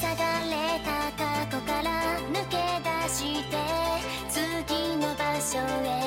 塞がれた過去から抜け出して次の場所へ。